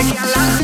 Ready, alarm.